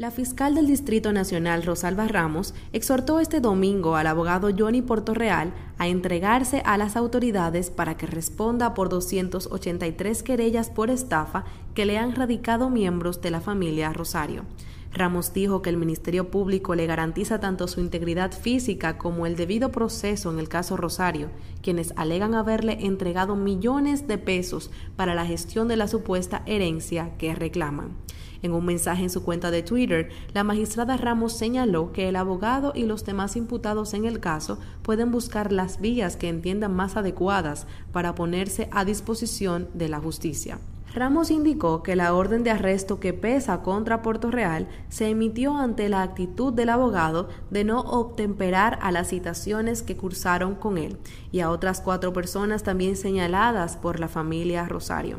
La fiscal del Distrito Nacional, Rosalba Ramos, exhortó este domingo al abogado Johnny Portorreal a entregarse a las autoridades para que responda por 283 querellas por estafa que le han radicado miembros de la familia Rosario. Ramos dijo que el Ministerio Público le garantiza tanto su integridad física como el debido proceso en el caso Rosario, quienes alegan haberle entregado millones de pesos para la gestión de la supuesta herencia que reclaman. En un mensaje en su cuenta de Twitter, la magistrada Ramos señaló que el abogado y los demás imputados en el caso pueden buscar las vías que entiendan más adecuadas para ponerse a disposición de la justicia. Ramos indicó que la orden de arresto que pesa contra Puerto Real se emitió ante la actitud del abogado de no obtemperar a las citaciones que cursaron con él y a otras cuatro personas también señaladas por la familia Rosario.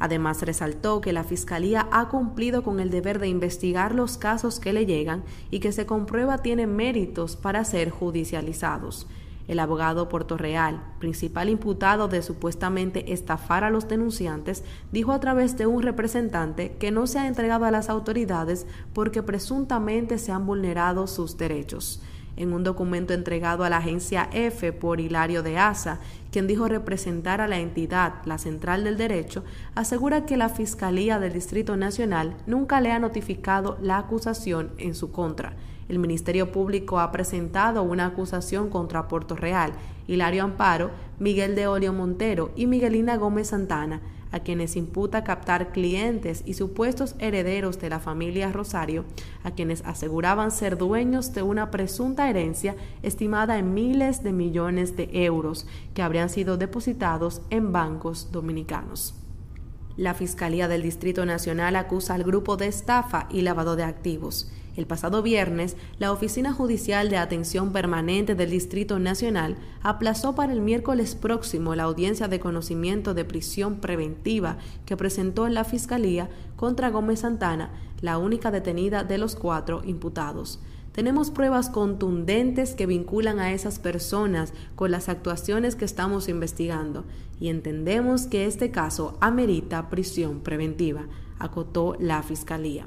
Además, resaltó que la Fiscalía ha cumplido con el deber de investigar los casos que le llegan y que se comprueba tienen méritos para ser judicializados. El abogado Real, principal imputado de supuestamente estafar a los denunciantes, dijo a través de un representante que no se ha entregado a las autoridades porque presuntamente se han vulnerado sus derechos en un documento entregado a la agencia F por Hilario de Asa, quien dijo representar a la entidad, la Central del Derecho, asegura que la Fiscalía del Distrito Nacional nunca le ha notificado la acusación en su contra. El Ministerio Público ha presentado una acusación contra Puerto Real, Hilario Amparo, Miguel de Olio Montero y Miguelina Gómez Santana, a quienes imputa captar clientes y supuestos herederos de la familia Rosario, a quienes aseguraban ser dueños de una presunta herencia estimada en miles de millones de euros que habrían sido depositados en bancos dominicanos. La Fiscalía del Distrito Nacional acusa al grupo de estafa y lavado de activos. El pasado viernes, la Oficina Judicial de Atención Permanente del Distrito Nacional aplazó para el miércoles próximo la audiencia de conocimiento de prisión preventiva que presentó en la Fiscalía contra Gómez Santana, la única detenida de los cuatro imputados. Tenemos pruebas contundentes que vinculan a esas personas con las actuaciones que estamos investigando y entendemos que este caso amerita prisión preventiva, acotó la Fiscalía.